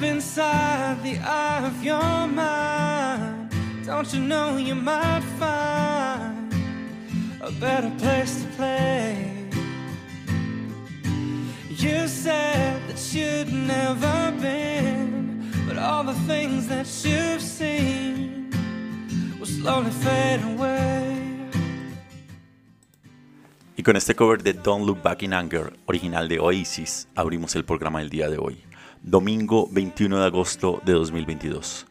Inside the eye of your mind. Don't you know you might find a better place to play? You said that you'd never been, but all the things that you've seen will slowly fade away. Y con este cover de Don't Look Back in Anger, original de Oasis, abrimos el programa del día de hoy, domingo 21 de agosto de 2022.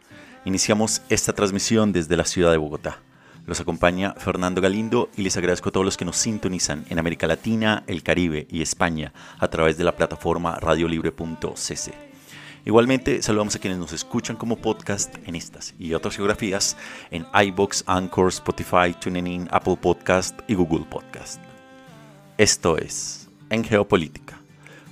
Iniciamos esta transmisión desde la ciudad de Bogotá. Los acompaña Fernando Galindo y les agradezco a todos los que nos sintonizan en América Latina, el Caribe y España a través de la plataforma radiolibre.cc. Igualmente, saludamos a quienes nos escuchan como podcast en estas y otras geografías en iBox, Anchor, Spotify, TuneIn, Apple Podcast y Google Podcast. Esto es En Geopolítica,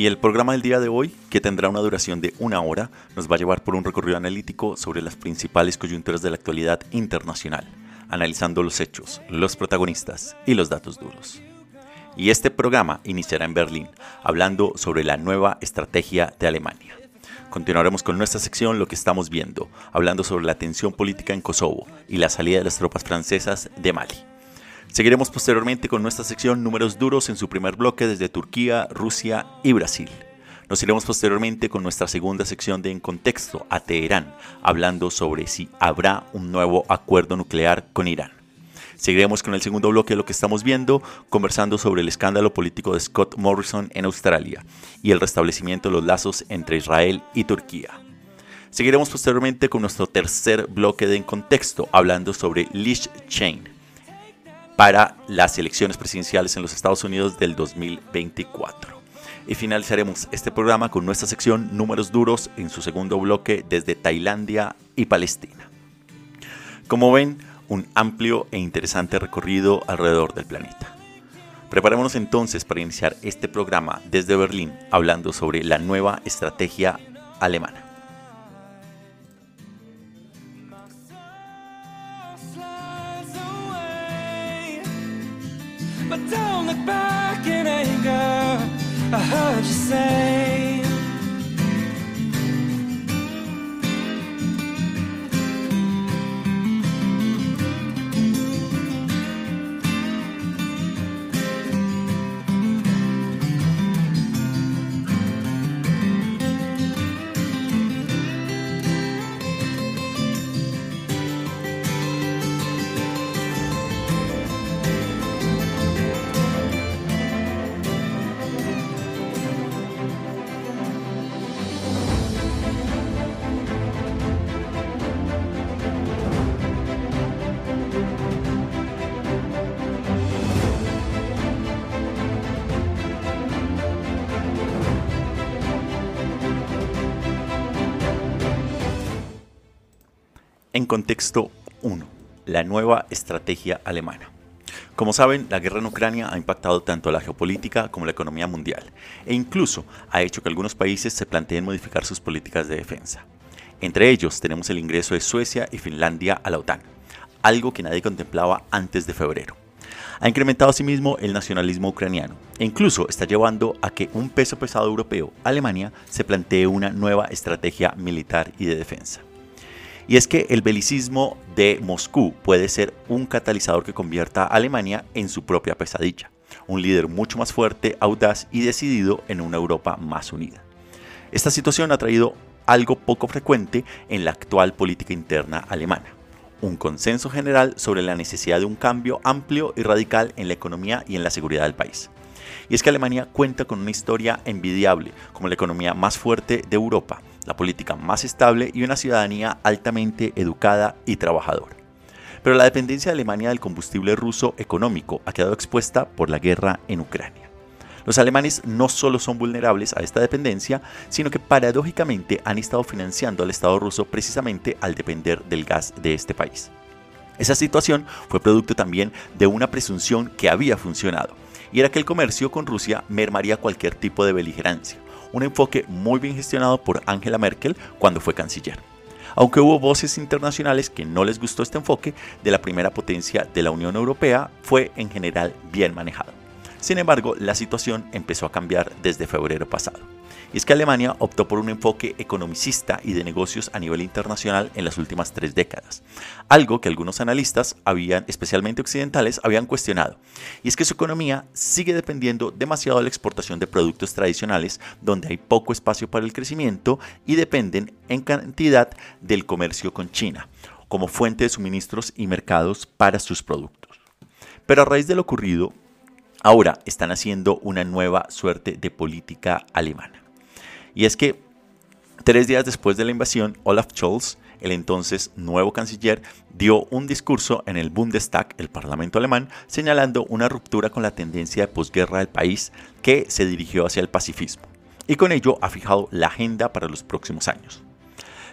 Y el programa del día de hoy, que tendrá una duración de una hora, nos va a llevar por un recorrido analítico sobre las principales coyunturas de la actualidad internacional, analizando los hechos, los protagonistas y los datos duros. Y este programa iniciará en Berlín, hablando sobre la nueva estrategia de Alemania. Continuaremos con nuestra sección Lo que estamos viendo, hablando sobre la tensión política en Kosovo y la salida de las tropas francesas de Mali. Seguiremos posteriormente con nuestra sección Números duros en su primer bloque desde Turquía, Rusia y Brasil. Nos iremos posteriormente con nuestra segunda sección de En Contexto a Teherán, hablando sobre si habrá un nuevo acuerdo nuclear con Irán. Seguiremos con el segundo bloque de lo que estamos viendo, conversando sobre el escándalo político de Scott Morrison en Australia y el restablecimiento de los lazos entre Israel y Turquía. Seguiremos posteriormente con nuestro tercer bloque de En Contexto, hablando sobre Liz Chain para las elecciones presidenciales en los Estados Unidos del 2024. Y finalizaremos este programa con nuestra sección Números Duros en su segundo bloque desde Tailandia y Palestina. Como ven, un amplio e interesante recorrido alrededor del planeta. Preparémonos entonces para iniciar este programa desde Berlín hablando sobre la nueva estrategia alemana. But don't look back in anger. I heard you say. Contexto 1. La nueva estrategia alemana. Como saben, la guerra en Ucrania ha impactado tanto la geopolítica como la economía mundial, e incluso ha hecho que algunos países se planteen modificar sus políticas de defensa. Entre ellos tenemos el ingreso de Suecia y Finlandia a la OTAN, algo que nadie contemplaba antes de febrero. Ha incrementado asimismo el nacionalismo ucraniano e incluso está llevando a que un peso pesado europeo, Alemania, se plantee una nueva estrategia militar y de defensa. Y es que el belicismo de Moscú puede ser un catalizador que convierta a Alemania en su propia pesadilla, un líder mucho más fuerte, audaz y decidido en una Europa más unida. Esta situación ha traído algo poco frecuente en la actual política interna alemana. Un consenso general sobre la necesidad de un cambio amplio y radical en la economía y en la seguridad del país. Y es que Alemania cuenta con una historia envidiable como la economía más fuerte de Europa, la política más estable y una ciudadanía altamente educada y trabajadora. Pero la dependencia de Alemania del combustible ruso económico ha quedado expuesta por la guerra en Ucrania. Los alemanes no solo son vulnerables a esta dependencia, sino que paradójicamente han estado financiando al Estado ruso precisamente al depender del gas de este país. Esa situación fue producto también de una presunción que había funcionado, y era que el comercio con Rusia mermaría cualquier tipo de beligerancia, un enfoque muy bien gestionado por Angela Merkel cuando fue canciller. Aunque hubo voces internacionales que no les gustó este enfoque de la primera potencia de la Unión Europea, fue en general bien manejado. Sin embargo, la situación empezó a cambiar desde febrero pasado. Y es que Alemania optó por un enfoque economicista y de negocios a nivel internacional en las últimas tres décadas, algo que algunos analistas, habían, especialmente occidentales, habían cuestionado. Y es que su economía sigue dependiendo demasiado de la exportación de productos tradicionales, donde hay poco espacio para el crecimiento y dependen en cantidad del comercio con China, como fuente de suministros y mercados para sus productos. Pero a raíz de lo ocurrido, Ahora están haciendo una nueva suerte de política alemana. Y es que tres días después de la invasión, Olaf Scholz, el entonces nuevo canciller, dio un discurso en el Bundestag, el Parlamento alemán, señalando una ruptura con la tendencia de posguerra del país que se dirigió hacia el pacifismo. Y con ello ha fijado la agenda para los próximos años.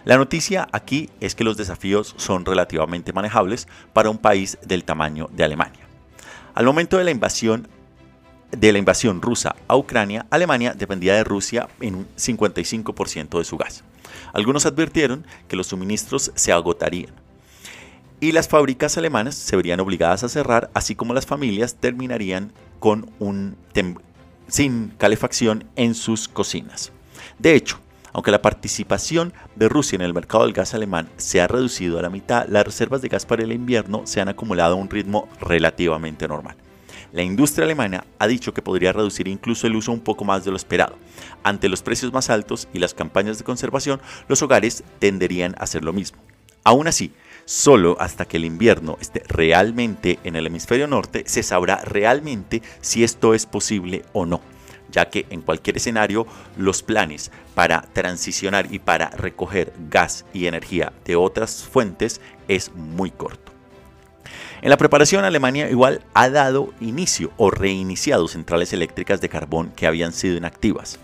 La noticia aquí es que los desafíos son relativamente manejables para un país del tamaño de Alemania. Al momento de la invasión, de la invasión rusa a Ucrania, Alemania dependía de Rusia en un 55% de su gas. Algunos advirtieron que los suministros se agotarían y las fábricas alemanas se verían obligadas a cerrar, así como las familias terminarían con un sin calefacción en sus cocinas. De hecho, aunque la participación de Rusia en el mercado del gas alemán se ha reducido a la mitad, las reservas de gas para el invierno se han acumulado a un ritmo relativamente normal. La industria alemana ha dicho que podría reducir incluso el uso un poco más de lo esperado. Ante los precios más altos y las campañas de conservación, los hogares tenderían a hacer lo mismo. Aún así, solo hasta que el invierno esté realmente en el hemisferio norte se sabrá realmente si esto es posible o no ya que en cualquier escenario los planes para transicionar y para recoger gas y energía de otras fuentes es muy corto. En la preparación, Alemania igual ha dado inicio o reiniciado centrales eléctricas de carbón que habían sido inactivas.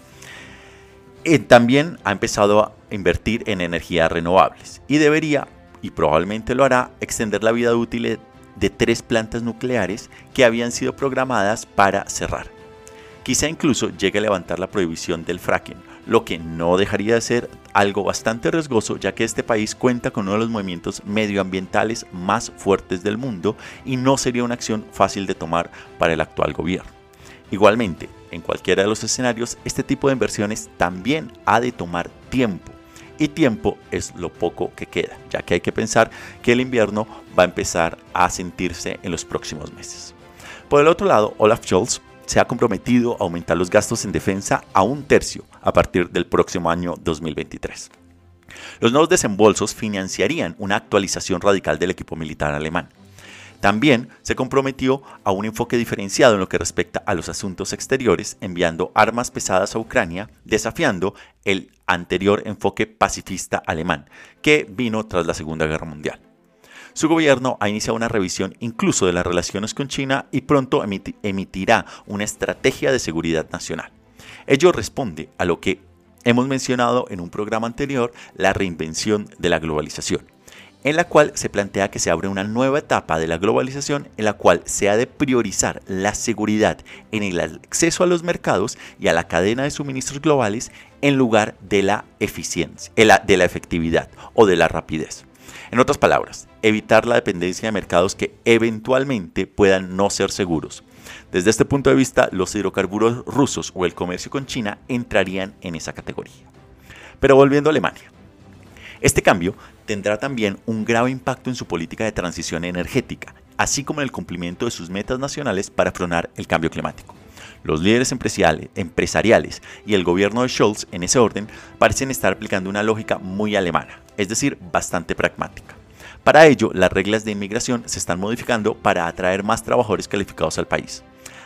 Eh, también ha empezado a invertir en energías renovables y debería, y probablemente lo hará, extender la vida útil de tres plantas nucleares que habían sido programadas para cerrar. Quizá incluso llegue a levantar la prohibición del fracking, lo que no dejaría de ser algo bastante riesgoso ya que este país cuenta con uno de los movimientos medioambientales más fuertes del mundo y no sería una acción fácil de tomar para el actual gobierno. Igualmente, en cualquiera de los escenarios, este tipo de inversiones también ha de tomar tiempo. Y tiempo es lo poco que queda, ya que hay que pensar que el invierno va a empezar a sentirse en los próximos meses. Por el otro lado, Olaf Scholz se ha comprometido a aumentar los gastos en defensa a un tercio a partir del próximo año 2023. Los nuevos desembolsos financiarían una actualización radical del equipo militar alemán. También se comprometió a un enfoque diferenciado en lo que respecta a los asuntos exteriores, enviando armas pesadas a Ucrania, desafiando el anterior enfoque pacifista alemán, que vino tras la Segunda Guerra Mundial. Su gobierno ha iniciado una revisión incluso de las relaciones con China y pronto emitirá una estrategia de seguridad nacional. Ello responde a lo que hemos mencionado en un programa anterior, la reinvención de la globalización, en la cual se plantea que se abre una nueva etapa de la globalización en la cual se ha de priorizar la seguridad en el acceso a los mercados y a la cadena de suministros globales en lugar de la eficiencia, de la efectividad o de la rapidez. En otras palabras, evitar la dependencia de mercados que eventualmente puedan no ser seguros. Desde este punto de vista, los hidrocarburos rusos o el comercio con China entrarían en esa categoría. Pero volviendo a Alemania. Este cambio tendrá también un grave impacto en su política de transición energética, así como en el cumplimiento de sus metas nacionales para frenar el cambio climático. Los líderes empresariales y el gobierno de Scholz, en ese orden, parecen estar aplicando una lógica muy alemana, es decir, bastante pragmática. Para ello, las reglas de inmigración se están modificando para atraer más trabajadores calificados al país.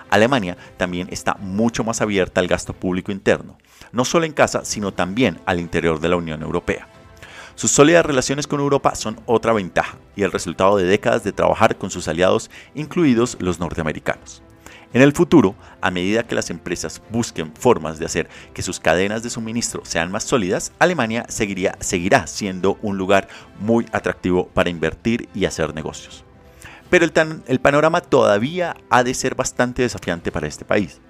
Alemania también está mucho más abierta al gasto público interno, no solo en casa, sino también al interior de la Unión Europea. Sus sólidas relaciones con Europa son otra ventaja y el resultado de décadas de trabajar con sus aliados, incluidos los norteamericanos. En el futuro, a medida que las empresas busquen formas de hacer que sus cadenas de suministro sean más sólidas, Alemania seguiría, seguirá siendo un lugar muy atractivo para invertir y hacer negocios. Pero el, el panorama todavía ha de ser bastante desafiante para este país.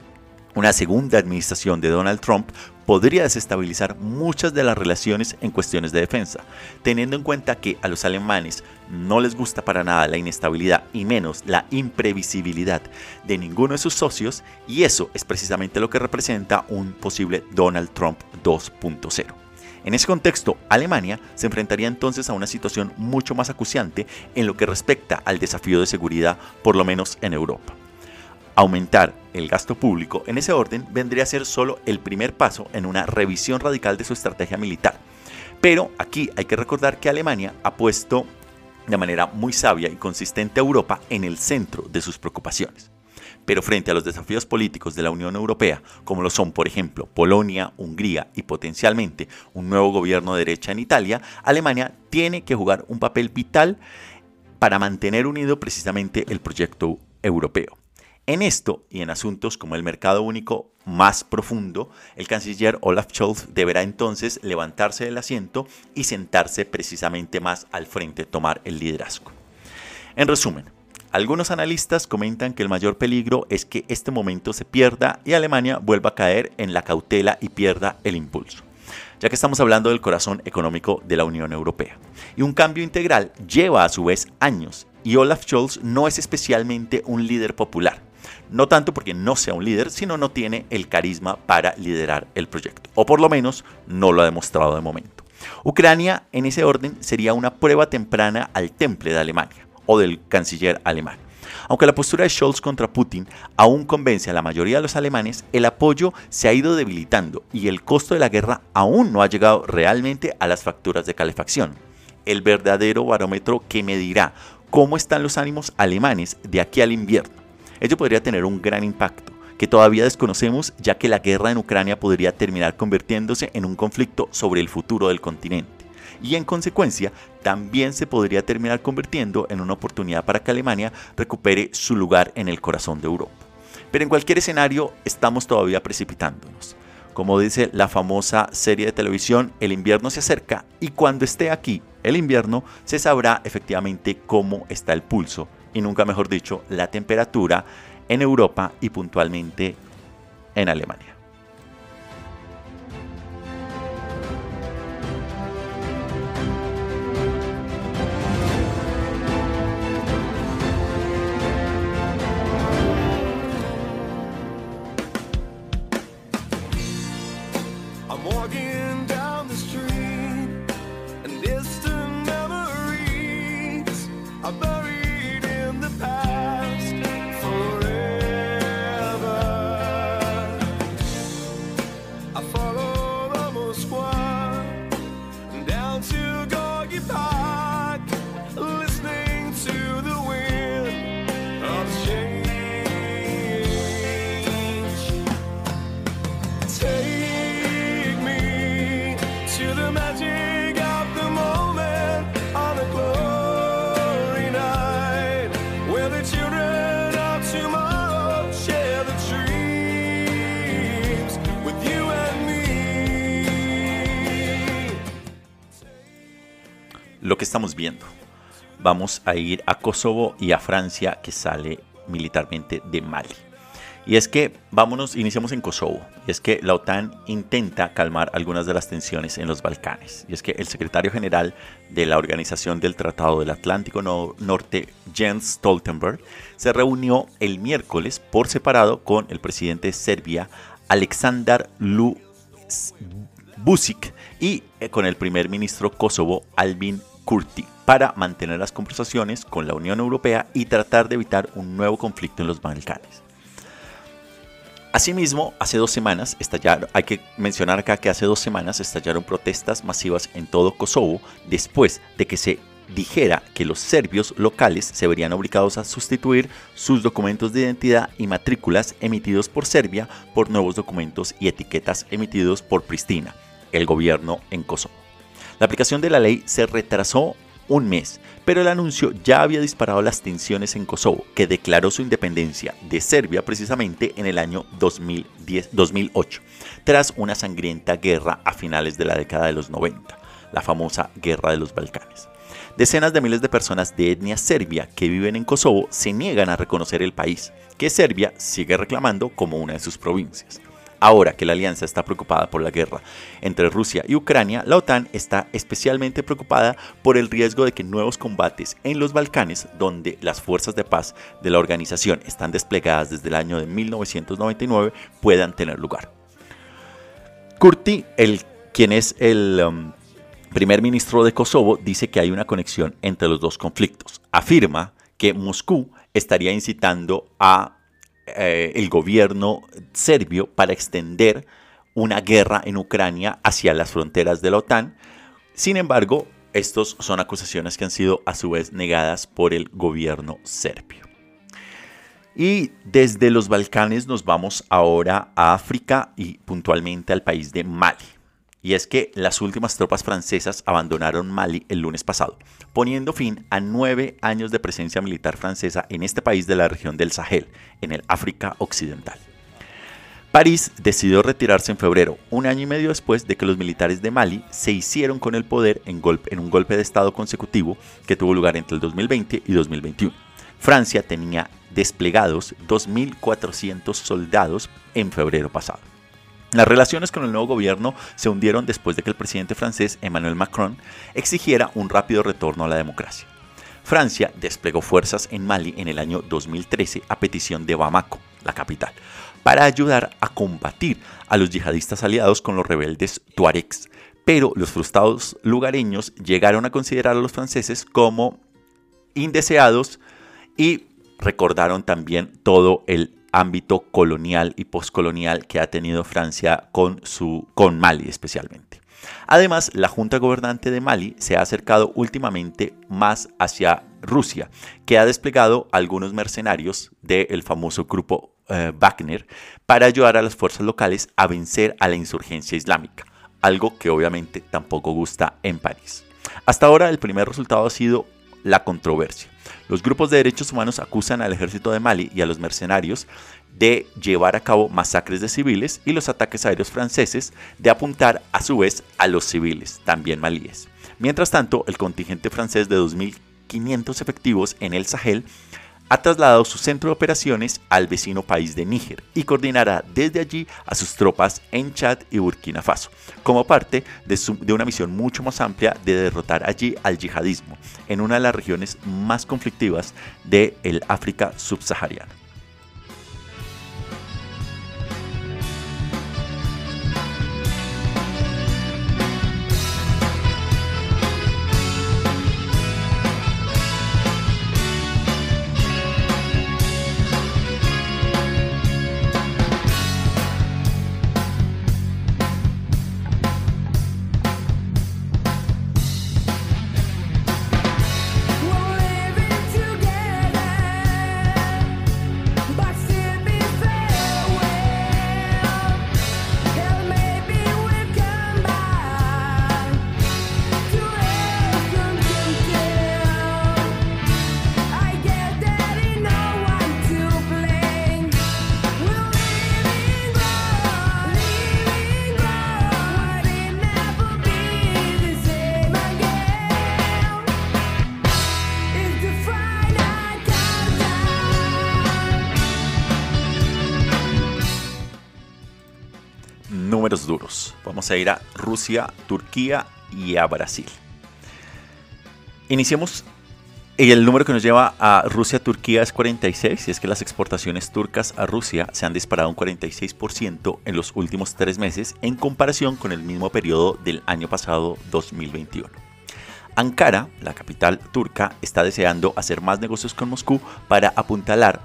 Una segunda administración de Donald Trump podría desestabilizar muchas de las relaciones en cuestiones de defensa, teniendo en cuenta que a los alemanes no les gusta para nada la inestabilidad y menos la imprevisibilidad de ninguno de sus socios y eso es precisamente lo que representa un posible Donald Trump 2.0. En ese contexto, Alemania se enfrentaría entonces a una situación mucho más acuciante en lo que respecta al desafío de seguridad, por lo menos en Europa. Aumentar el gasto público en ese orden vendría a ser solo el primer paso en una revisión radical de su estrategia militar. Pero aquí hay que recordar que Alemania ha puesto de manera muy sabia y consistente a Europa en el centro de sus preocupaciones. Pero frente a los desafíos políticos de la Unión Europea, como lo son, por ejemplo, Polonia, Hungría y potencialmente un nuevo gobierno de derecha en Italia, Alemania tiene que jugar un papel vital para mantener unido precisamente el proyecto europeo. En esto y en asuntos como el mercado único más profundo, el canciller Olaf Scholz deberá entonces levantarse del asiento y sentarse precisamente más al frente, tomar el liderazgo. En resumen, algunos analistas comentan que el mayor peligro es que este momento se pierda y Alemania vuelva a caer en la cautela y pierda el impulso ya que estamos hablando del corazón económico de la Unión Europea. Y un cambio integral lleva a su vez años, y Olaf Scholz no es especialmente un líder popular. No tanto porque no sea un líder, sino no tiene el carisma para liderar el proyecto. O por lo menos no lo ha demostrado de momento. Ucrania, en ese orden, sería una prueba temprana al temple de Alemania o del canciller alemán. Aunque la postura de Scholz contra Putin aún convence a la mayoría de los alemanes, el apoyo se ha ido debilitando y el costo de la guerra aún no ha llegado realmente a las facturas de calefacción. El verdadero barómetro que medirá cómo están los ánimos alemanes de aquí al invierno. Ello podría tener un gran impacto, que todavía desconocemos ya que la guerra en Ucrania podría terminar convirtiéndose en un conflicto sobre el futuro del continente. Y en consecuencia, también se podría terminar convirtiendo en una oportunidad para que Alemania recupere su lugar en el corazón de Europa. Pero en cualquier escenario, estamos todavía precipitándonos. Como dice la famosa serie de televisión, el invierno se acerca y cuando esté aquí el invierno se sabrá efectivamente cómo está el pulso y nunca mejor dicho, la temperatura en Europa y puntualmente en Alemania. Vamos a ir a Kosovo y a Francia que sale militarmente de Mali. Y es que, vámonos, iniciamos en Kosovo. Y es que la OTAN intenta calmar algunas de las tensiones en los Balcanes. Y es que el secretario general de la Organización del Tratado del Atlántico Norte, Jens Stoltenberg, se reunió el miércoles por separado con el presidente de Serbia, Aleksandar Vucic, y eh, con el primer ministro Kosovo, Albin Kurti para mantener las conversaciones con la Unión Europea y tratar de evitar un nuevo conflicto en los Balcanes. Asimismo, hace dos semanas estallaron, hay que mencionar acá que hace dos semanas estallaron protestas masivas en todo Kosovo después de que se dijera que los serbios locales se verían obligados a sustituir sus documentos de identidad y matrículas emitidos por Serbia por nuevos documentos y etiquetas emitidos por Pristina, el gobierno en Kosovo. La aplicación de la ley se retrasó un mes, pero el anuncio ya había disparado las tensiones en Kosovo, que declaró su independencia de Serbia precisamente en el año 2010, 2008, tras una sangrienta guerra a finales de la década de los 90, la famosa Guerra de los Balcanes. Decenas de miles de personas de etnia serbia que viven en Kosovo se niegan a reconocer el país, que Serbia sigue reclamando como una de sus provincias. Ahora que la alianza está preocupada por la guerra entre Rusia y Ucrania, la OTAN está especialmente preocupada por el riesgo de que nuevos combates en los Balcanes, donde las fuerzas de paz de la organización están desplegadas desde el año de 1999, puedan tener lugar. Kurti, el, quien es el um, primer ministro de Kosovo, dice que hay una conexión entre los dos conflictos. Afirma que Moscú estaría incitando a eh, el gobierno serbio para extender una guerra en Ucrania hacia las fronteras de la OTAN. Sin embargo, estos son acusaciones que han sido a su vez negadas por el gobierno serbio. Y desde los Balcanes nos vamos ahora a África y puntualmente al país de Mali y es que las últimas tropas francesas abandonaron Mali el lunes pasado, poniendo fin a nueve años de presencia militar francesa en este país de la región del Sahel, en el África Occidental. París decidió retirarse en febrero, un año y medio después de que los militares de Mali se hicieron con el poder en, en un golpe de Estado consecutivo que tuvo lugar entre el 2020 y 2021. Francia tenía desplegados 2.400 soldados en febrero pasado. Las relaciones con el nuevo gobierno se hundieron después de que el presidente francés Emmanuel Macron exigiera un rápido retorno a la democracia. Francia desplegó fuerzas en Mali en el año 2013 a petición de Bamako, la capital, para ayudar a combatir a los yihadistas aliados con los rebeldes tuaregs. Pero los frustrados lugareños llegaron a considerar a los franceses como indeseados y recordaron también todo el ámbito colonial y postcolonial que ha tenido Francia con, su, con Mali especialmente. Además, la Junta Gobernante de Mali se ha acercado últimamente más hacia Rusia, que ha desplegado algunos mercenarios del famoso grupo eh, Wagner para ayudar a las fuerzas locales a vencer a la insurgencia islámica, algo que obviamente tampoco gusta en París. Hasta ahora el primer resultado ha sido la controversia. Los grupos de derechos humanos acusan al ejército de Mali y a los mercenarios de llevar a cabo masacres de civiles y los ataques aéreos franceses de apuntar a su vez a los civiles, también malíes. Mientras tanto, el contingente francés de 2.500 efectivos en el Sahel ha trasladado su centro de operaciones al vecino país de Níger y coordinará desde allí a sus tropas en Chad y Burkina Faso, como parte de, una misión mucho más amplia de derrotar allí al yihadismo, en una de las regiones más conflictivas del el África subsahariana. Vamos a ir a Rusia, Turquía y a Brasil. Iniciemos. Y el número que nos lleva a Rusia-Turquía es 46, y es que las exportaciones turcas a Rusia se han disparado un 46% en los últimos tres meses en comparación con el mismo periodo del año pasado 2021. Ankara, la capital turca, está deseando hacer más negocios con Moscú para apuntalar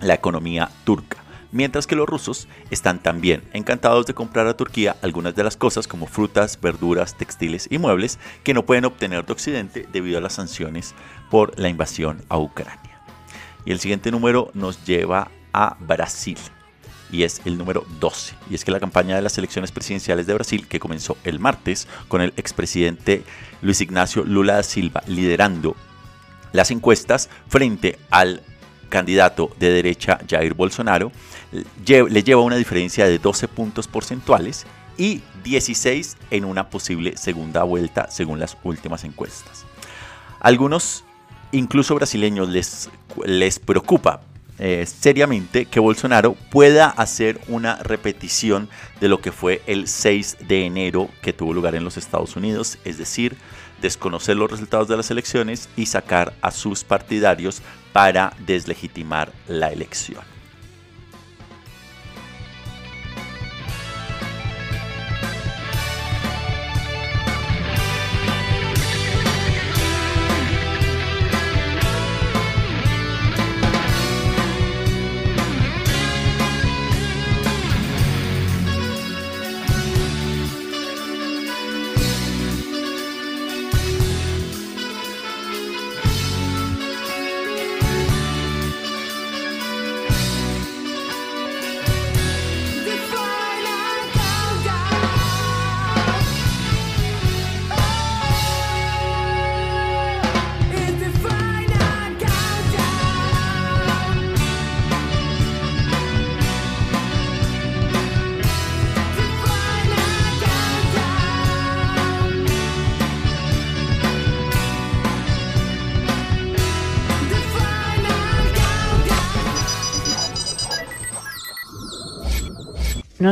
la economía turca mientras que los rusos están también encantados de comprar a Turquía algunas de las cosas como frutas, verduras, textiles y muebles que no pueden obtener de Occidente debido a las sanciones por la invasión a Ucrania. Y el siguiente número nos lleva a Brasil y es el número 12. Y es que la campaña de las elecciones presidenciales de Brasil, que comenzó el martes con el expresidente Luis Ignacio Lula da Silva liderando las encuestas frente al candidato de derecha Jair Bolsonaro, le lleva una diferencia de 12 puntos porcentuales y 16 en una posible segunda vuelta según las últimas encuestas. Algunos, incluso brasileños, les, les preocupa eh, seriamente que Bolsonaro pueda hacer una repetición de lo que fue el 6 de enero que tuvo lugar en los Estados Unidos, es decir, desconocer los resultados de las elecciones y sacar a sus partidarios para deslegitimar la elección.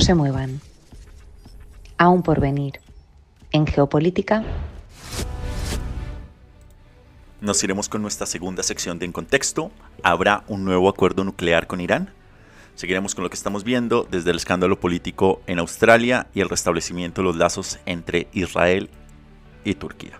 Se muevan. Aún por venir. En geopolítica. Nos iremos con nuestra segunda sección de En Contexto. ¿Habrá un nuevo acuerdo nuclear con Irán? Seguiremos con lo que estamos viendo desde el escándalo político en Australia y el restablecimiento de los lazos entre Israel y Turquía.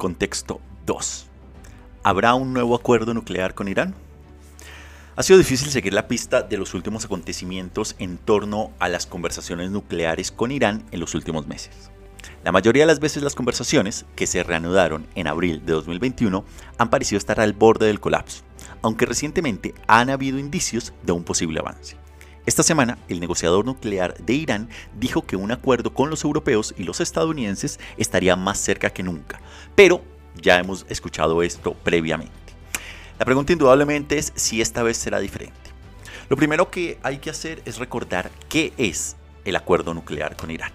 Contexto 2. ¿Habrá un nuevo acuerdo nuclear con Irán? Ha sido difícil seguir la pista de los últimos acontecimientos en torno a las conversaciones nucleares con Irán en los últimos meses. La mayoría de las veces las conversaciones, que se reanudaron en abril de 2021, han parecido estar al borde del colapso, aunque recientemente han habido indicios de un posible avance. Esta semana, el negociador nuclear de Irán dijo que un acuerdo con los europeos y los estadounidenses estaría más cerca que nunca, pero ya hemos escuchado esto previamente. La pregunta indudablemente es si esta vez será diferente. Lo primero que hay que hacer es recordar qué es el acuerdo nuclear con Irán.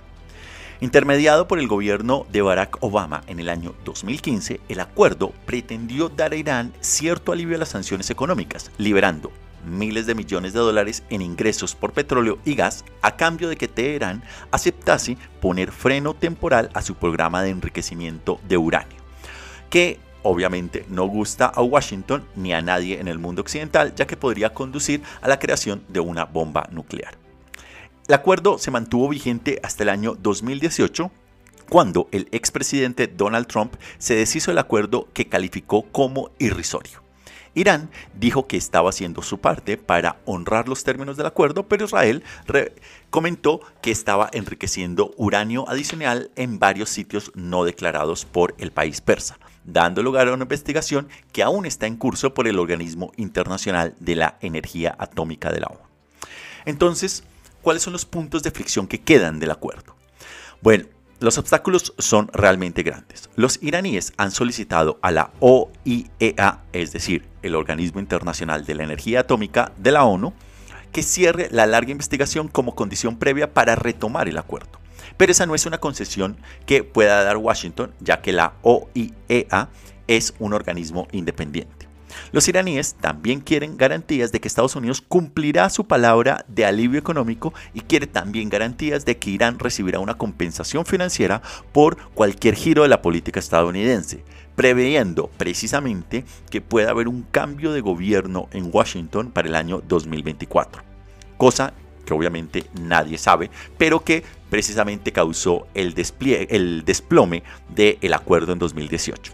Intermediado por el gobierno de Barack Obama en el año 2015, el acuerdo pretendió dar a Irán cierto alivio a las sanciones económicas, liberando miles de millones de dólares en ingresos por petróleo y gas a cambio de que Teherán aceptase poner freno temporal a su programa de enriquecimiento de uranio, que obviamente no gusta a Washington ni a nadie en el mundo occidental, ya que podría conducir a la creación de una bomba nuclear. El acuerdo se mantuvo vigente hasta el año 2018, cuando el expresidente Donald Trump se deshizo el acuerdo que calificó como irrisorio. Irán dijo que estaba haciendo su parte para honrar los términos del acuerdo, pero Israel comentó que estaba enriqueciendo uranio adicional en varios sitios no declarados por el país persa, dando lugar a una investigación que aún está en curso por el Organismo Internacional de la Energía Atómica de la ONU. Entonces, ¿cuáles son los puntos de fricción que quedan del acuerdo? Bueno, los obstáculos son realmente grandes. Los iraníes han solicitado a la OIEA, es decir, el Organismo Internacional de la Energía Atómica de la ONU, que cierre la larga investigación como condición previa para retomar el acuerdo. Pero esa no es una concesión que pueda dar Washington, ya que la OIEA es un organismo independiente. Los iraníes también quieren garantías de que Estados Unidos cumplirá su palabra de alivio económico y quiere también garantías de que Irán recibirá una compensación financiera por cualquier giro de la política estadounidense, previendo precisamente que pueda haber un cambio de gobierno en Washington para el año 2024. Cosa que obviamente nadie sabe, pero que precisamente causó el, el desplome del acuerdo en 2018.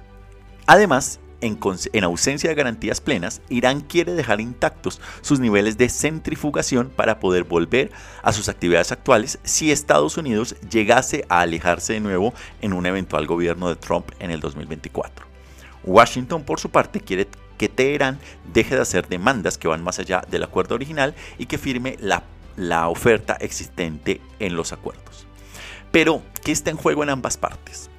Además, en, ausencia de garantías plenas, Irán quiere dejar intactos sus niveles de centrifugación para poder volver a sus actividades actuales si Estados Unidos llegase a alejarse de nuevo en un eventual gobierno de Trump en el 2024. Washington, por su parte, quiere que Teherán deje de hacer demandas que van más allá del acuerdo original y que firme la, la oferta existente en los acuerdos. Pero, ¿qué está en juego en ambas partes?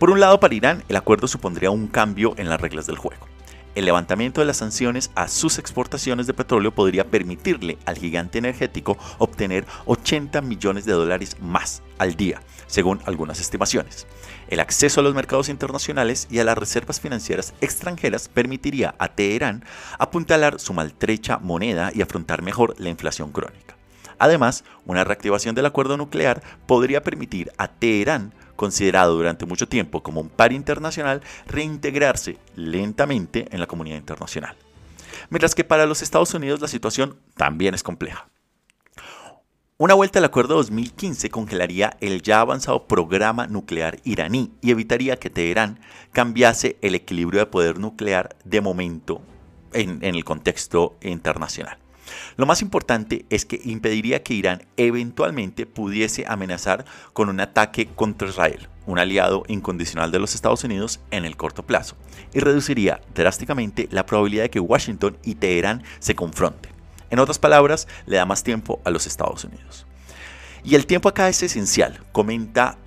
Por un lado, para Irán, el acuerdo supondría un cambio en las reglas del juego. El levantamiento de las sanciones a sus exportaciones de petróleo podría permitirle al gigante energético obtener 80 millones de dólares más al día, según algunas estimaciones. El acceso a los mercados internacionales y a las reservas financieras extranjeras permitiría a Teherán apuntalar su maltrecha moneda y afrontar mejor la inflación crónica. Además, una reactivación del acuerdo nuclear podría permitir a Teherán considerado durante mucho tiempo como un par internacional, reintegrarse lentamente en la comunidad internacional. Mientras que para los Estados Unidos la situación también es compleja. Una vuelta al acuerdo 2015 congelaría el ya avanzado programa nuclear iraní y evitaría que Teherán cambiase el equilibrio de poder nuclear de momento en, en el contexto internacional. Lo más importante es que impediría que Irán eventualmente pudiese amenazar con un ataque contra Israel, un aliado incondicional de los Estados Unidos en el corto plazo, y reduciría drásticamente la probabilidad de que Washington y Teherán se confronten. En otras palabras, le da más tiempo a los Estados Unidos. Y el tiempo acá es esencial, comenta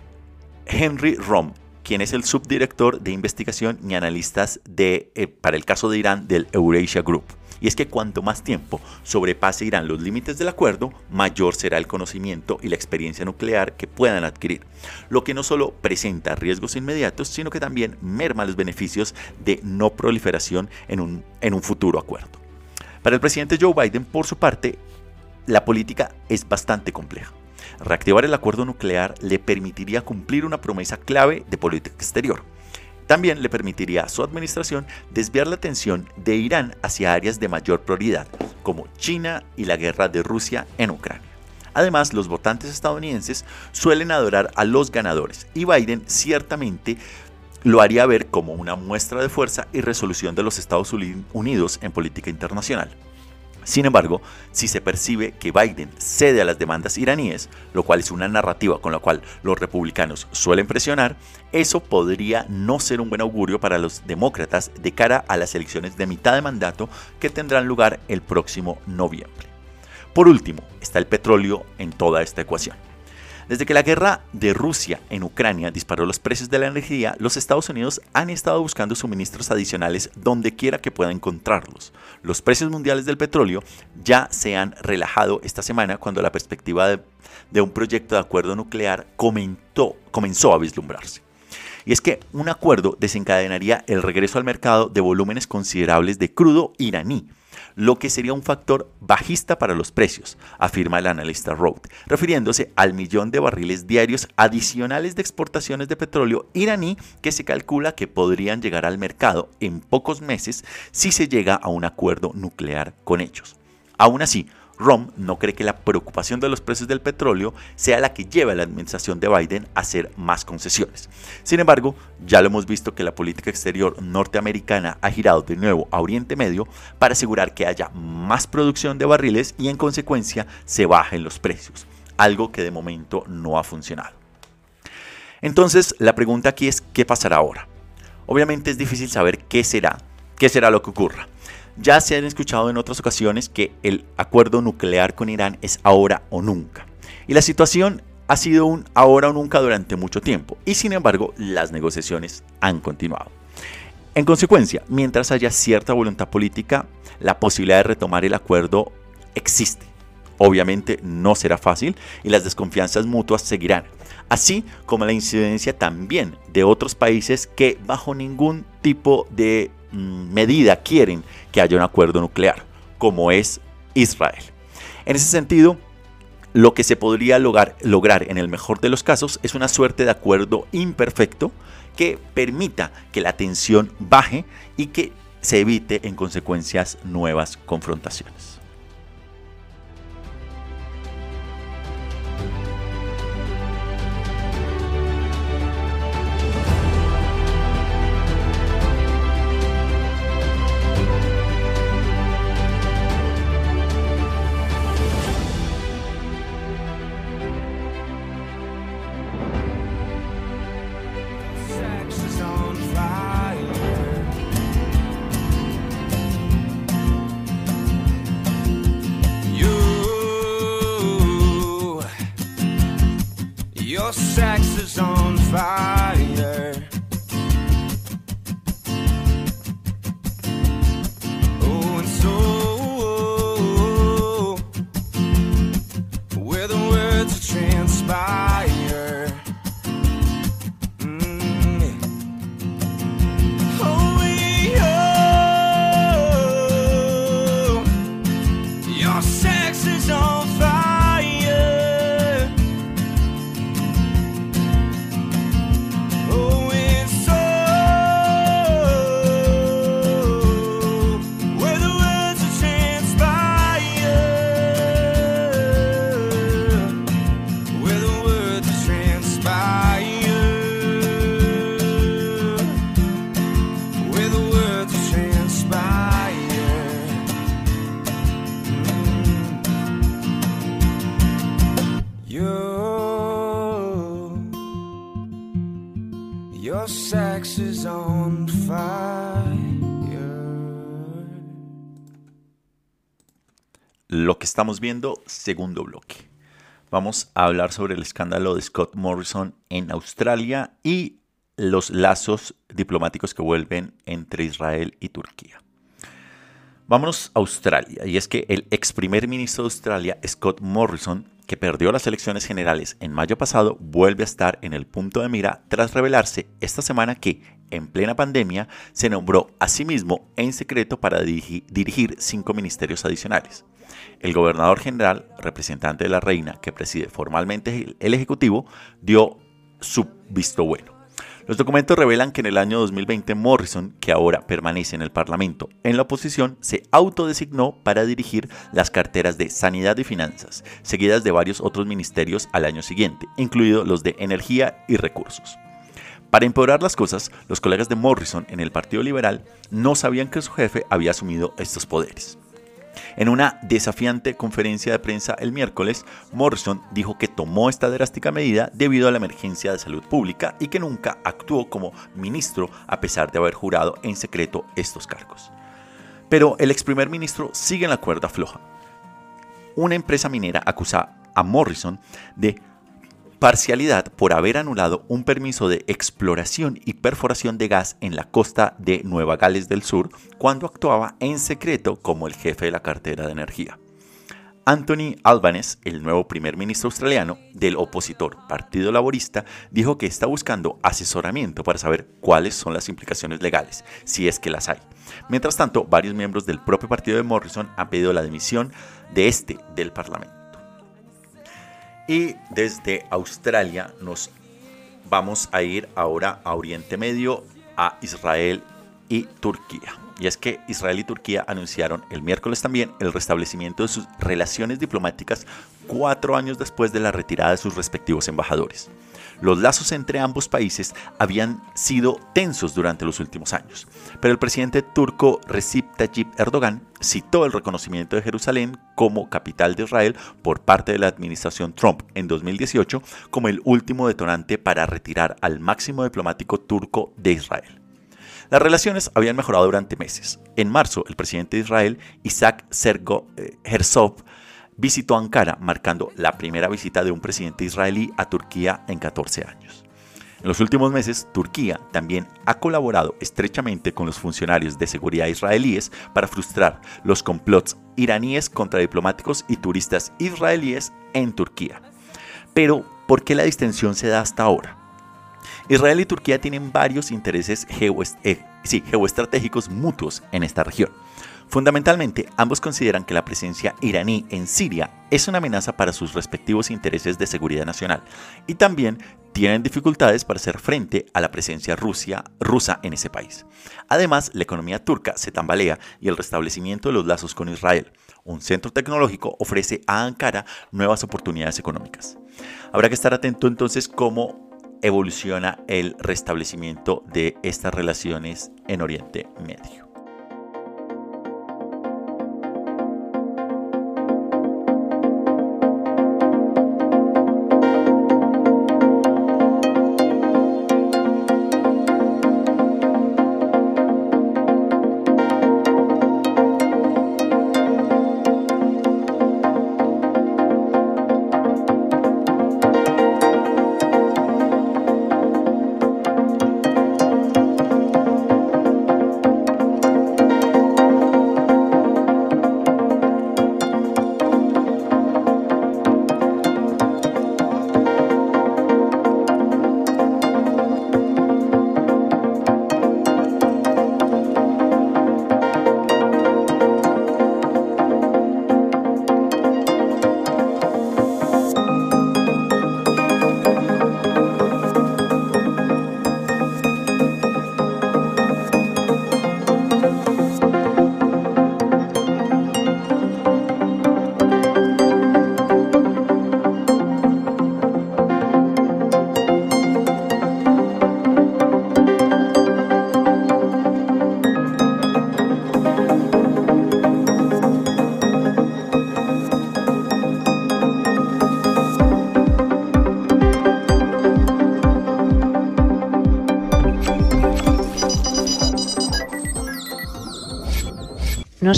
Henry Rom, quien es el subdirector de investigación y analistas eh, para el caso de Irán del Eurasia Group y es que cuanto más tiempo sobrepase Irán los límites del acuerdo, mayor será el conocimiento y la experiencia nuclear que puedan adquirir, lo que no solo presenta riesgos inmediatos, sino que también merma los beneficios de no proliferación en un, en un futuro acuerdo. Para el presidente Joe Biden, por su parte, la política es bastante compleja. Reactivar el acuerdo nuclear le permitiría cumplir una promesa clave de política exterior, también le permitiría a su administración desviar la atención de Irán hacia áreas de mayor prioridad, como China y la guerra de Rusia en Ucrania. Además, los votantes estadounidenses suelen adorar a los ganadores y Biden ciertamente lo haría ver como una muestra de fuerza y resolución de los Estados Unidos en política internacional. Sin embargo, si se percibe que Biden cede a las demandas iraníes, lo cual es una narrativa con la cual los republicanos suelen presionar, eso podría no ser un buen augurio para los demócratas de cara a las elecciones de mitad de mandato que tendrán lugar el próximo noviembre. Por último, está el petróleo en toda esta ecuación. Desde que la guerra de Rusia en Ucrania disparó los precios de la energía, los Estados Unidos han estado buscando suministros adicionales donde quiera que pueda encontrarlos. Los precios mundiales del petróleo ya se han relajado esta semana cuando la perspectiva de, un proyecto de acuerdo nuclear comenzó a vislumbrarse. Y es que un acuerdo desencadenaría el regreso al mercado de volúmenes considerables de crudo iraní, lo que sería un factor bajista para los precios, afirma el analista Road, refiriéndose al millón de barriles diarios adicionales de exportaciones de petróleo iraní que se calcula que podrían llegar al mercado en pocos meses si se llega a un acuerdo nuclear con ellos. Aún así, Rom no cree que la preocupación de los precios del petróleo sea la que lleve a la administración de Biden a hacer más concesiones. Sin embargo, ya lo hemos visto que la política exterior norteamericana ha girado de nuevo a Oriente Medio para asegurar que haya más producción de barriles y en consecuencia se bajen los precios, algo que de momento no ha funcionado. Entonces, la pregunta aquí es, ¿qué pasará ahora? Obviamente es difícil saber qué será, qué será lo que ocurra. Ya se han escuchado en otras ocasiones que el acuerdo nuclear con Irán es ahora o nunca. Y la situación ha sido un ahora o nunca durante mucho tiempo. Y sin embargo, las negociaciones han continuado. En consecuencia, mientras haya cierta voluntad política, la posibilidad de retomar el acuerdo existe. Obviamente no será fácil y las desconfianzas mutuas seguirán, así como la incidencia también de otros países que bajo ningún tipo de medida quieren que haya un acuerdo nuclear, como es Israel. En ese sentido, lo que se podría lograr, lograr en el mejor de los casos es una suerte de acuerdo imperfecto que permita que la tensión baje y que se evite en consecuencias nuevas confrontaciones. Estamos viendo, segundo bloque. Vamos a hablar sobre el escándalo de Scott Morrison en Australia y los lazos diplomáticos que vuelven entre Israel y Turquía. Vámonos a Australia, y es que el ex primer ministro de Australia, Scott Morrison, que perdió las elecciones generales en mayo pasado, vuelve a estar en el punto de mira tras revelarse esta semana que, en plena pandemia, se nombró a sí mismo en secreto para dirigir cinco ministerios adicionales. El gobernador general, representante de la reina, que preside formalmente el Ejecutivo, dio su visto bueno. Los documentos revelan que en el año 2020 Morrison, que ahora permanece en el Parlamento en la oposición, se autodesignó para dirigir las carteras de Sanidad y Finanzas, seguidas de varios otros ministerios al año siguiente, incluidos los de Energía y Recursos. Para empeorar las cosas, los colegas de Morrison en el Partido Liberal no sabían que su jefe había asumido estos poderes. En una desafiante conferencia de prensa el miércoles, Morrison dijo que tomó esta drástica medida debido a la emergencia de salud pública y que nunca actuó como ministro a pesar de haber jurado en secreto estos cargos. Pero el ex primer ministro sigue en la cuerda floja. Una empresa minera acusa a Morrison de parcialidad por haber anulado un permiso de exploración y perforación de gas en la costa de Nueva Gales del Sur cuando actuaba en secreto como el jefe de la cartera de energía. Anthony Albanese, el nuevo primer ministro australiano del opositor Partido Laborista, dijo que está buscando asesoramiento para saber cuáles son las implicaciones legales, si es que las hay. Mientras tanto, varios miembros del propio partido de Morrison han pedido la dimisión de este del Parlamento. Y desde Australia nos vamos a ir ahora a Oriente Medio, a Israel y Turquía. Y es que Israel y Turquía anunciaron el miércoles también el restablecimiento de sus relaciones diplomáticas cuatro años después de la retirada de sus respectivos embajadores. Los lazos entre ambos países habían sido tensos durante los últimos años, pero el presidente turco Recep Tayyip Erdogan citó el reconocimiento de Jerusalén como capital de Israel por parte de la administración Trump en 2018 como el último detonante para retirar al máximo diplomático turco de Israel. Las relaciones habían mejorado durante meses. En marzo, el presidente de Israel, Isaac Sergo, eh, Herzog, visitó Ankara, marcando la primera visita de un presidente israelí a Turquía en 14 años. En los últimos meses, Turquía también ha colaborado estrechamente con los funcionarios de seguridad israelíes para frustrar los complots iraníes contra diplomáticos y turistas israelíes en Turquía. Pero, ¿por qué la distensión se da hasta ahora? Israel y Turquía tienen varios intereses eh, geoestratégicos mutuos en esta región. Fundamentalmente, ambos consideran que la presencia iraní en Siria es una amenaza para sus respectivos intereses de seguridad nacional y también tienen dificultades para hacer frente a la presencia rusa en ese país. Además, la economía turca se tambalea y el restablecimiento de los lazos con Israel, un centro tecnológico, ofrece a Ankara nuevas oportunidades económicas. Habrá que estar atento entonces cómo evoluciona el restablecimiento de estas relaciones en Oriente Medio.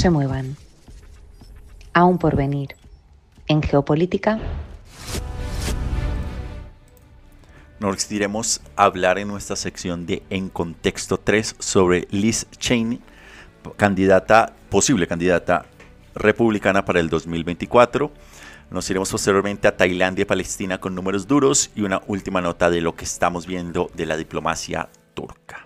Se muevan. Aún por venir. En geopolítica. Nos iremos a hablar en nuestra sección de En Contexto 3 sobre Liz Cheney, candidata, posible candidata republicana para el 2024. Nos iremos posteriormente a Tailandia y Palestina con números duros y una última nota de lo que estamos viendo de la diplomacia turca.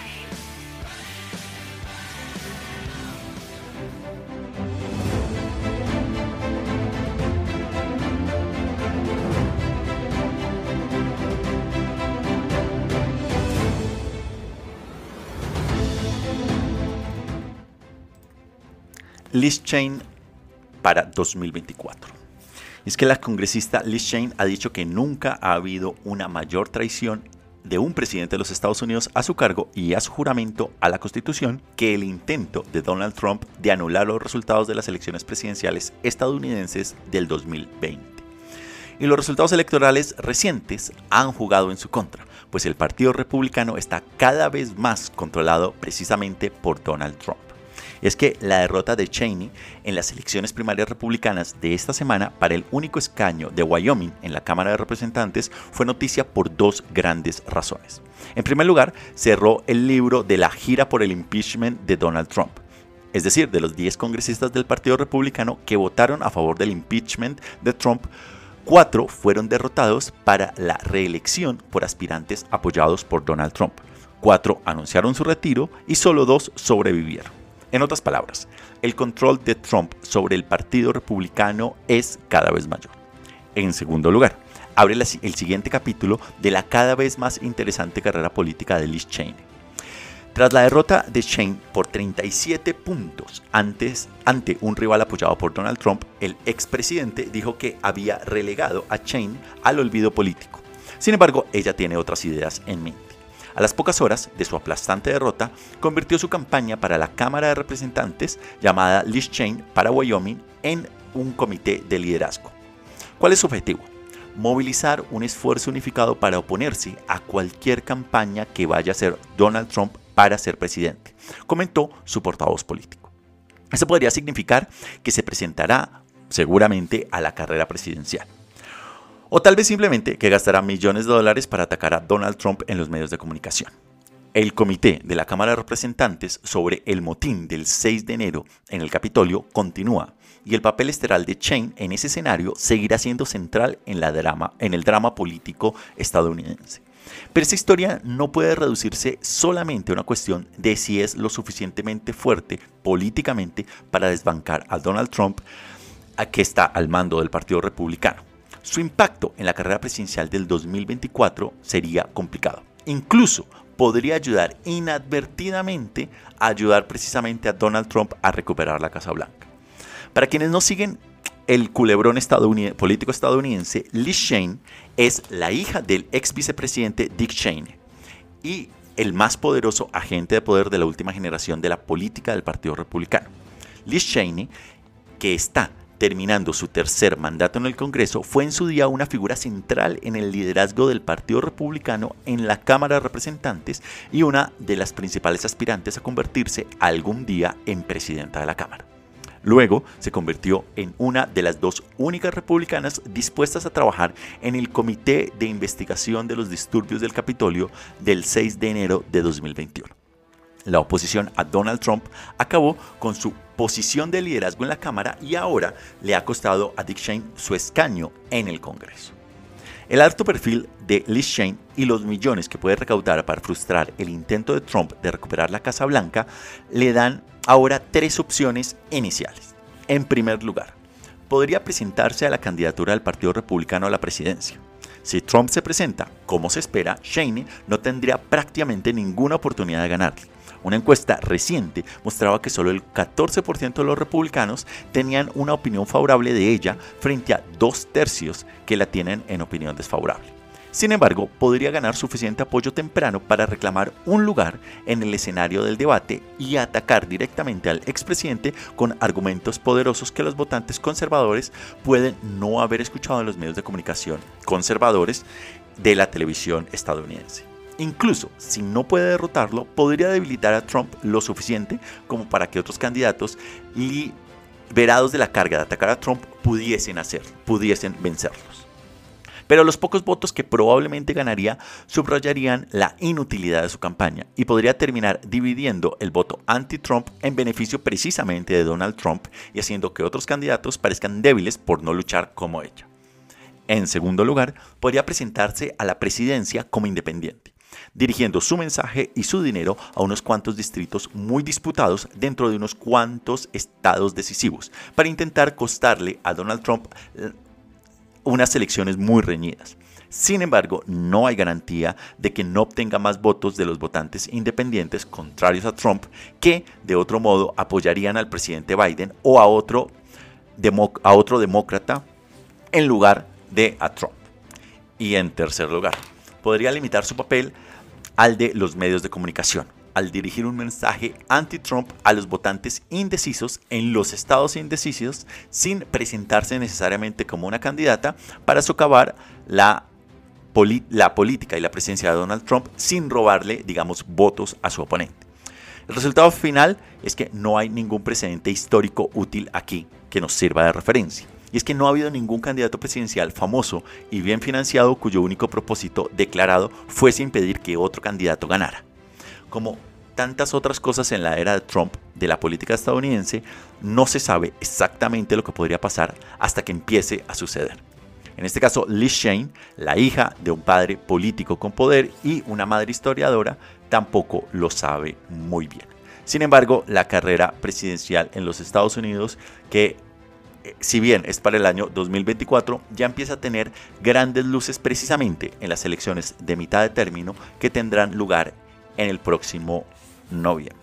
Liz Chain para 2024. Es que la congresista Liz Chain ha dicho que nunca ha habido una mayor traición de un presidente de los Estados Unidos a su cargo y a su juramento a la Constitución que el intento de Donald Trump de anular los resultados de las elecciones presidenciales estadounidenses del 2020. Y los resultados electorales recientes han jugado en su contra, pues el Partido Republicano está cada vez más controlado precisamente por Donald Trump es que la derrota de Cheney en las elecciones primarias republicanas de esta semana para el único escaño de Wyoming en la Cámara de Representantes fue noticia por dos grandes razones. En primer lugar, cerró el libro de la gira por el impeachment de Donald Trump es decir, de los 10 congresistas del Partido Republicano que votaron a favor del impeachment de Trump, cuatro fueron derrotados para la reelección por aspirantes apoyados por Donald Trump. Cuatro anunciaron su retiro y solo dos sobrevivieron. En otras palabras, el control de Trump sobre el Partido Republicano es cada vez mayor. En segundo lugar, abre el siguiente capítulo de la cada vez más interesante carrera política de Liz Cheney. Tras la derrota de Cheney por 37 puntos antes, ante un rival apoyado por Donald Trump, el expresidente dijo que había relegado a Cheney al olvido político. Sin embargo, ella tiene otras ideas en mente. A las pocas horas de su aplastante derrota, convirtió su campaña para la Cámara de Representantes, llamada Liz Cheney para Wyoming, en un comité de liderazgo. ¿Cuál es su objetivo? Movilizar un esfuerzo unificado para oponerse a cualquier campaña que vaya a hacer Donald Trump para ser presidente, comentó su portavoz político. Eso podría significar que se presentará seguramente a la carrera presidencial. O tal vez simplemente que gastará millones de dólares para atacar a Donald Trump en los medios de comunicación. El comité de la Cámara de Representantes sobre el motín del 6 de enero en el Capitolio continúa y el papel esteral de Chain en ese escenario seguirá siendo central en, la drama, en el drama político estadounidense. Pero esa historia no puede reducirse solamente a una cuestión de si es lo suficientemente fuerte políticamente para desbancar a Donald Trump, a que está al mando del Partido Republicano. Su impacto en la carrera presidencial del 2024 sería complicado. Incluso podría ayudar inadvertidamente a ayudar precisamente a Donald Trump a recuperar la Casa Blanca. Para quienes no siguen el culebrón político estadounidense, Liz Cheney es la hija del ex vicepresidente Dick Cheney y el más poderoso agente de poder de la última generación de la política del Partido Republicano. Liz Cheney, que está terminando su tercer mandato en el Congreso, fue en su día una figura central en el liderazgo del Partido Republicano en la Cámara de Representantes y una de las principales aspirantes a convertirse algún día en presidenta de la Cámara. Luego se convirtió en una de las dos únicas republicanas dispuestas a trabajar en el Comité de Investigación de los Disturbios del Capitolio del 6 de enero de 2021. La oposición a Donald Trump acabó con su posición de liderazgo en la Cámara y ahora le ha costado a Dick Cheney su escaño en el Congreso. El alto perfil de Liz Cheney y los millones que puede recaudar para frustrar el intento de Trump de recuperar la Casa Blanca le dan ahora tres opciones iniciales. En primer lugar, podría presentarse a la candidatura del Partido Republicano a la presidencia. Si Trump se presenta, como se espera, Cheney no tendría prácticamente ninguna oportunidad de ganarle. Una encuesta reciente mostraba que solo el 14% de los republicanos tenían una opinión favorable de ella frente a dos tercios que la tienen en opinión desfavorable. Sin embargo, podría ganar suficiente apoyo temprano para reclamar un lugar en el escenario del debate y atacar directamente al expresidente con argumentos poderosos que los votantes conservadores pueden no haber escuchado en los medios de comunicación conservadores de la televisión estadounidense. Incluso si no puede derrotarlo, podría debilitar a Trump lo suficiente como para que otros candidatos liberados de la carga de atacar a Trump pudiesen hacer, pudiesen vencerlos. Pero los pocos votos que probablemente ganaría subrayarían la inutilidad de su campaña y podría terminar dividiendo el voto anti-Trump en beneficio precisamente de Donald Trump y haciendo que otros candidatos parezcan débiles por no luchar como ella. En segundo lugar, podría presentarse a la presidencia como independiente dirigiendo su mensaje y su dinero a unos cuantos distritos muy disputados dentro de unos cuantos estados decisivos, para intentar costarle a Donald Trump unas elecciones muy reñidas. Sin embargo, no hay garantía de que no obtenga más votos de los votantes independientes contrarios a Trump que de otro modo apoyarían al presidente Biden o a otro, a otro demócrata en lugar de a Trump. Y en tercer lugar, podría limitar su papel al de los medios de comunicación al dirigir un mensaje anti-Trump a los votantes indecisos en los estados indecisos sin presentarse necesariamente como una candidata para socavar la, la política y la presencia de Donald Trump sin robarle, digamos, votos a su oponente. El resultado final es que no hay ningún precedente histórico útil aquí que nos sirva de referencia. Y es que no ha habido ningún candidato presidencial famoso y bien financiado cuyo único propósito declarado fuese impedir que otro candidato ganara como tantas otras cosas en la era de Trump de la política estadounidense, no se sabe exactamente lo que podría pasar hasta que empiece a suceder. En este caso, Liz Shane, la hija de un padre político con poder y una madre historiadora, tampoco lo sabe muy bien. Sin embargo, la carrera presidencial en los Estados Unidos, que si bien es para el año 2024, ya empieza a tener grandes luces precisamente en las elecciones de mitad de término que tendrán lugar en el próximo noviembre.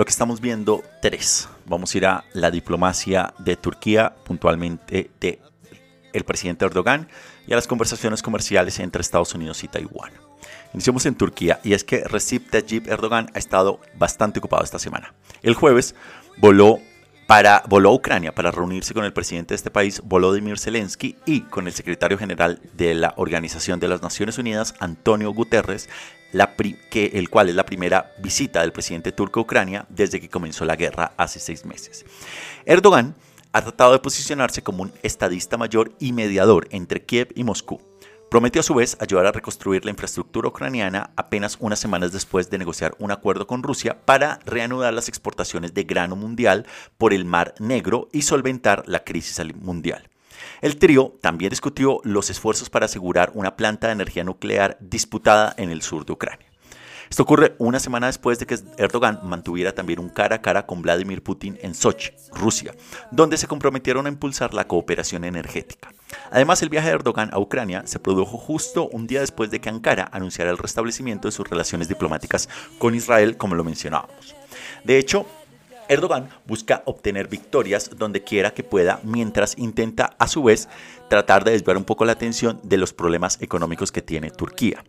Lo que estamos viendo, tres. Vamos a ir a la diplomacia de Turquía, puntualmente de el presidente Erdogan, y a las conversaciones comerciales entre Estados Unidos y Taiwán. Iniciamos en Turquía, y es que Recep Tayyip Erdogan ha estado bastante ocupado esta semana. El jueves voló para, voló a Ucrania para reunirse con el presidente de este país, Volodymyr Zelensky, y con el secretario general de la Organización de las Naciones Unidas, Antonio Guterres, que, el cual es la primera visita del presidente turco a Ucrania desde que comenzó la guerra hace seis meses. Erdogan ha tratado de posicionarse como un estadista mayor y mediador entre Kiev y Moscú. Prometió a su vez ayudar a reconstruir la infraestructura ucraniana apenas unas semanas después de negociar un acuerdo con Rusia para reanudar las exportaciones de grano mundial por el Mar Negro y solventar la crisis mundial. El trío también discutió los esfuerzos para asegurar una planta de energía nuclear disputada en el sur de Ucrania. Esto ocurre una semana después de que Erdogan mantuviera también un cara a cara con Vladimir Putin en Sochi, Rusia, donde se comprometieron a impulsar la cooperación energética. Además, el viaje de Erdogan a Ucrania se produjo justo un día después de que Ankara anunciara el restablecimiento de sus relaciones diplomáticas con Israel, como lo mencionábamos. De hecho, Erdogan busca obtener victorias donde quiera que pueda, mientras intenta a su vez tratar de desviar un poco la atención de los problemas económicos que tiene Turquía.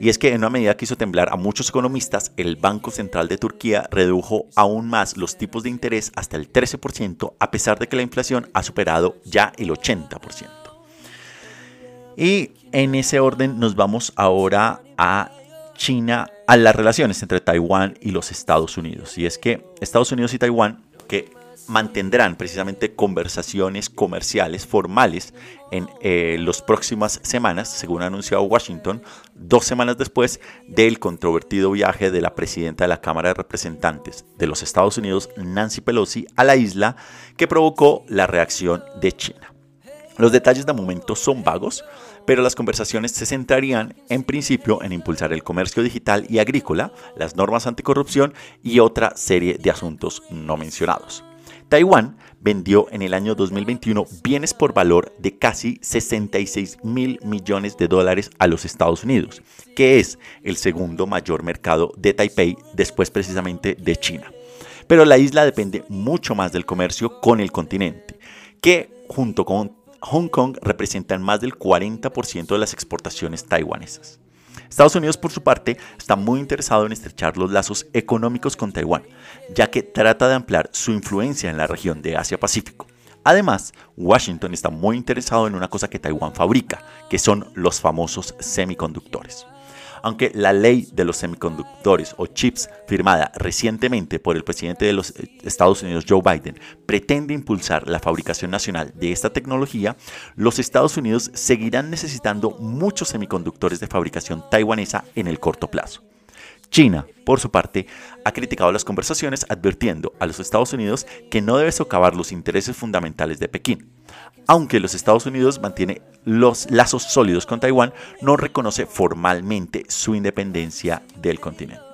Y es que en una medida que hizo temblar a muchos economistas, el Banco Central de Turquía redujo aún más los tipos de interés hasta el 13%, a pesar de que la inflación ha superado ya el 80%. Y en ese orden nos vamos ahora a China, a las relaciones entre Taiwán y los Estados Unidos. Y es que Estados Unidos y Taiwán, que mantendrán precisamente conversaciones comerciales formales en eh, las próximas semanas, según ha anunciado Washington, dos semanas después del controvertido viaje de la presidenta de la Cámara de Representantes de los Estados Unidos, Nancy Pelosi, a la isla, que provocó la reacción de China. Los detalles de momento son vagos, pero las conversaciones se centrarían en principio en impulsar el comercio digital y agrícola, las normas anticorrupción y otra serie de asuntos no mencionados. Taiwán vendió en el año 2021 bienes por valor de casi 66 mil millones de dólares a los Estados Unidos, que es el segundo mayor mercado de Taipei después precisamente de China. Pero la isla depende mucho más del comercio con el continente, que junto con Hong Kong representan más del 40% de las exportaciones taiwanesas. Estados Unidos, por su parte, está muy interesado en estrechar los lazos económicos con Taiwán, ya que trata de ampliar su influencia en la región de Asia-Pacífico. Además, Washington está muy interesado en una cosa que Taiwán fabrica, que son los famosos semiconductores. Aunque la ley de los semiconductores o chips firmada recientemente por el presidente de los eh, Estados Unidos Joe Biden pretende impulsar la fabricación nacional de esta tecnología, los Estados Unidos seguirán necesitando muchos semiconductores de fabricación taiwanesa en el corto plazo. China, por su parte, ha criticado las conversaciones advirtiendo a los Estados Unidos que no debe socavar los intereses fundamentales de Pekín. Aunque los Estados Unidos mantiene los lazos sólidos con Taiwán, no reconoce formalmente su independencia del continente.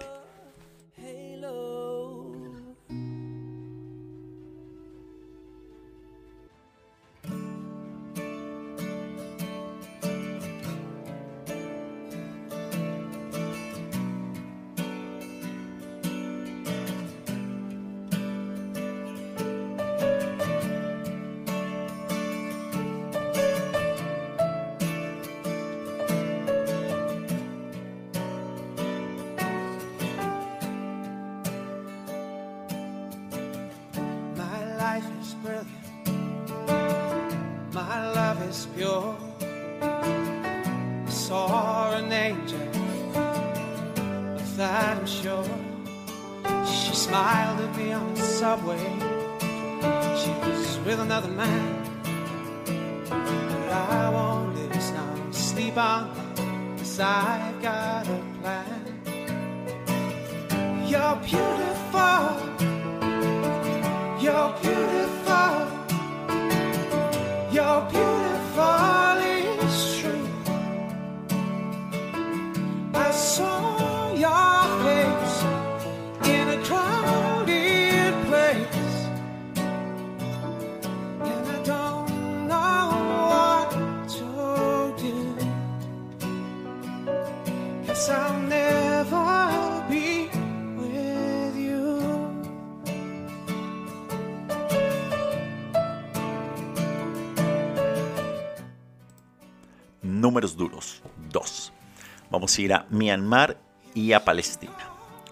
Myanmar y a Palestina.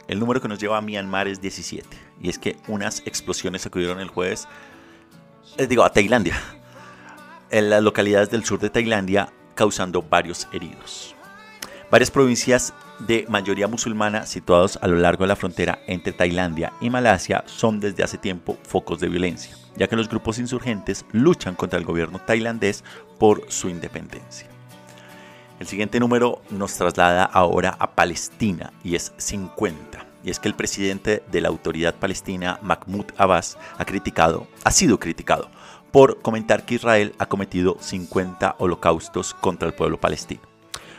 El número que nos lleva a Myanmar es 17. Y es que unas explosiones ocurrieron el jueves, les digo, a Tailandia, en las localidades del sur de Tailandia, causando varios heridos. Varias provincias de mayoría musulmana situados a lo largo de la frontera entre Tailandia y Malasia son desde hace tiempo focos de violencia, ya que los grupos insurgentes luchan contra el gobierno tailandés por su independencia. El siguiente número nos traslada ahora a Palestina y es 50. Y es que el presidente de la autoridad palestina, Mahmoud Abbas, ha criticado, ha sido criticado por comentar que Israel ha cometido 50 holocaustos contra el pueblo palestino.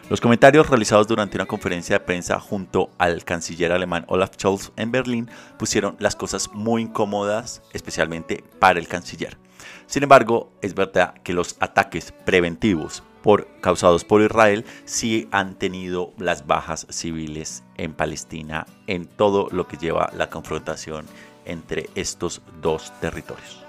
Los comentarios realizados durante una conferencia de prensa junto al canciller alemán Olaf Scholz en Berlín pusieron las cosas muy incómodas, especialmente para el canciller. Sin embargo, es verdad que los ataques preventivos por, causados por Israel sí han tenido las bajas civiles en Palestina en todo lo que lleva la confrontación entre estos dos territorios.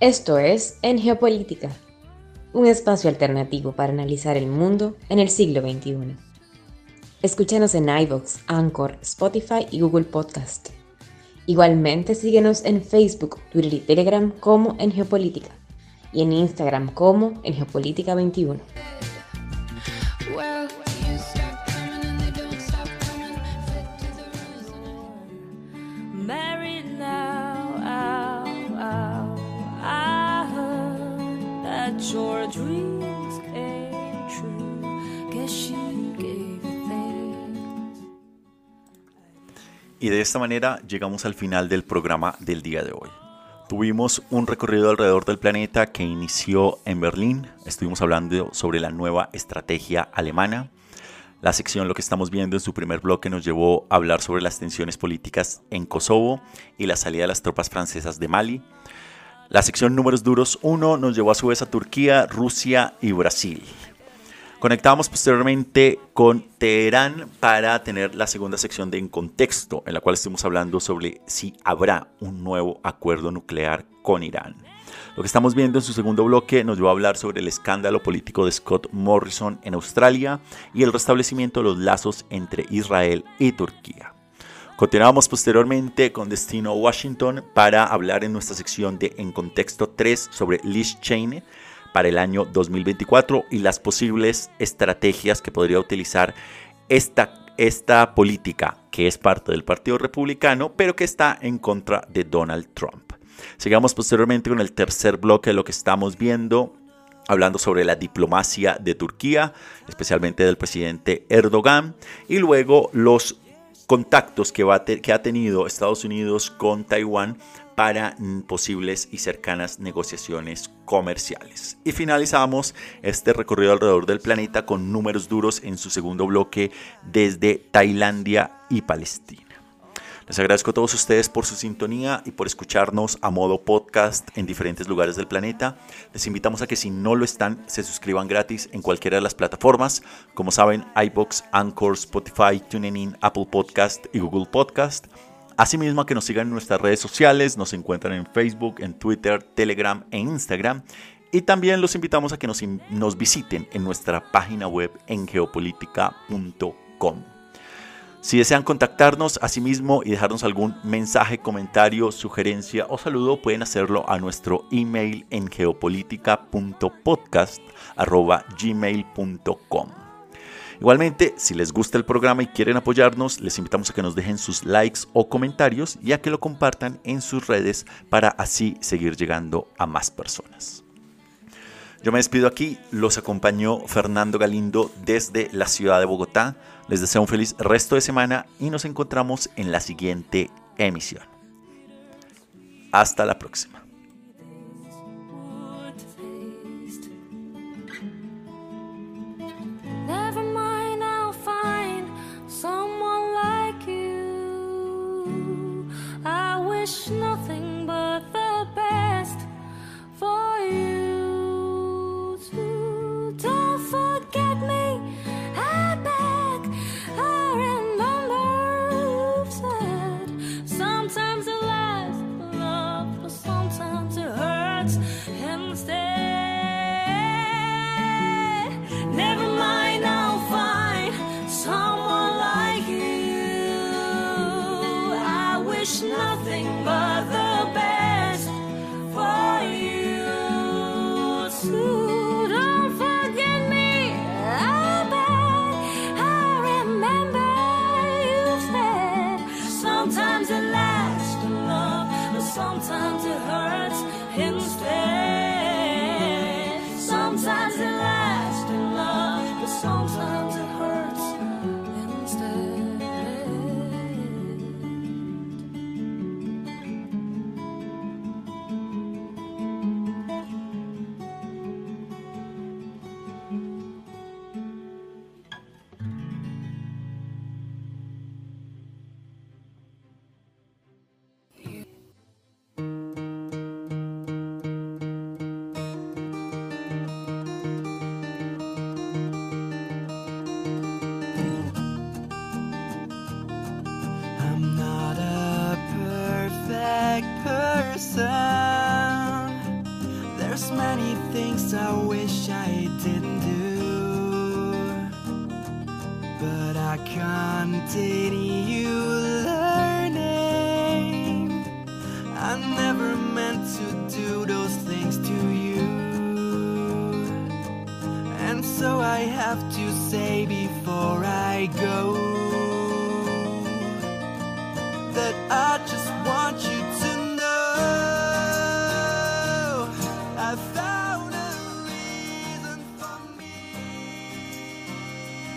Esto es En Geopolítica, un espacio alternativo para analizar el mundo en el siglo XXI. Escúchanos en iVoox, Anchor, Spotify y Google Podcast. Igualmente síguenos en Facebook, Twitter y Telegram como En Geopolítica. y en Instagram como en Geopolítica 21. Y de esta manera llegamos al final del programa del día de hoy. Tuvimos un recorrido alrededor del planeta que inició en Berlín. Estuvimos hablando sobre la nueva estrategia alemana. La sección Lo que estamos viendo en su primer bloque nos llevó a hablar sobre las tensiones políticas en Kosovo y la salida de las tropas francesas de Mali. La sección Números Duros 1 nos llevó a su vez a Turquía, Rusia y Brasil. Conectamos posteriormente con Teherán para tener la segunda sección de En Contexto, en la cual estuvimos hablando sobre si habrá un nuevo acuerdo nuclear con Irán. Lo que estamos viendo en su segundo bloque nos lleva a hablar sobre el escándalo político de Scott Morrison en Australia y el restablecimiento de los lazos entre Israel y Turquía. Continuamos posteriormente con Destino Washington para hablar en nuestra sección de En Contexto 3 sobre Liz Cheney, para el año 2024 y las posibles estrategias que podría utilizar esta, esta política que es parte del Partido Republicano, pero que está en contra de Donald Trump. Sigamos posteriormente con el tercer bloque de lo que estamos viendo, hablando sobre la diplomacia de Turquía, especialmente del presidente Erdogan, y luego los contactos que, va que ha tenido Estados Unidos con Taiwán para posibles y cercanas negociaciones comerciales. Y finalizamos este recorrido alrededor del planeta con números duros en su segundo bloque desde Tailandia y Palestina. Les agradezco a todos ustedes por su sintonía y por escucharnos a modo podcast en diferentes lugares del planeta. Les invitamos a que si no lo están, se suscriban gratis en cualquiera de las plataformas. Como saben, iBox, Anchor, Spotify, TuneIn, Apple Podcast y Google Podcast. Asimismo, que nos sigan en nuestras redes sociales, nos encuentran en Facebook, en Twitter, Telegram e Instagram. Y también los invitamos a que nos, visiten en nuestra página web en geopolítica.com. Si desean contactarnos asimismo y dejarnos algún mensaje, comentario, sugerencia o saludo, pueden hacerlo a nuestro email en geopolítica.podcast.gmail.com. Igualmente, si les gusta el programa y quieren apoyarnos, les invitamos a que nos dejen sus likes o comentarios y a que lo compartan en sus redes para así seguir llegando a más personas. Yo me despido aquí, los acompañó Fernando Galindo desde la ciudad de Bogotá. Les deseo un feliz resto de semana y nos encontramos en la siguiente emisión. Hasta la próxima. Never meant to do those things to you.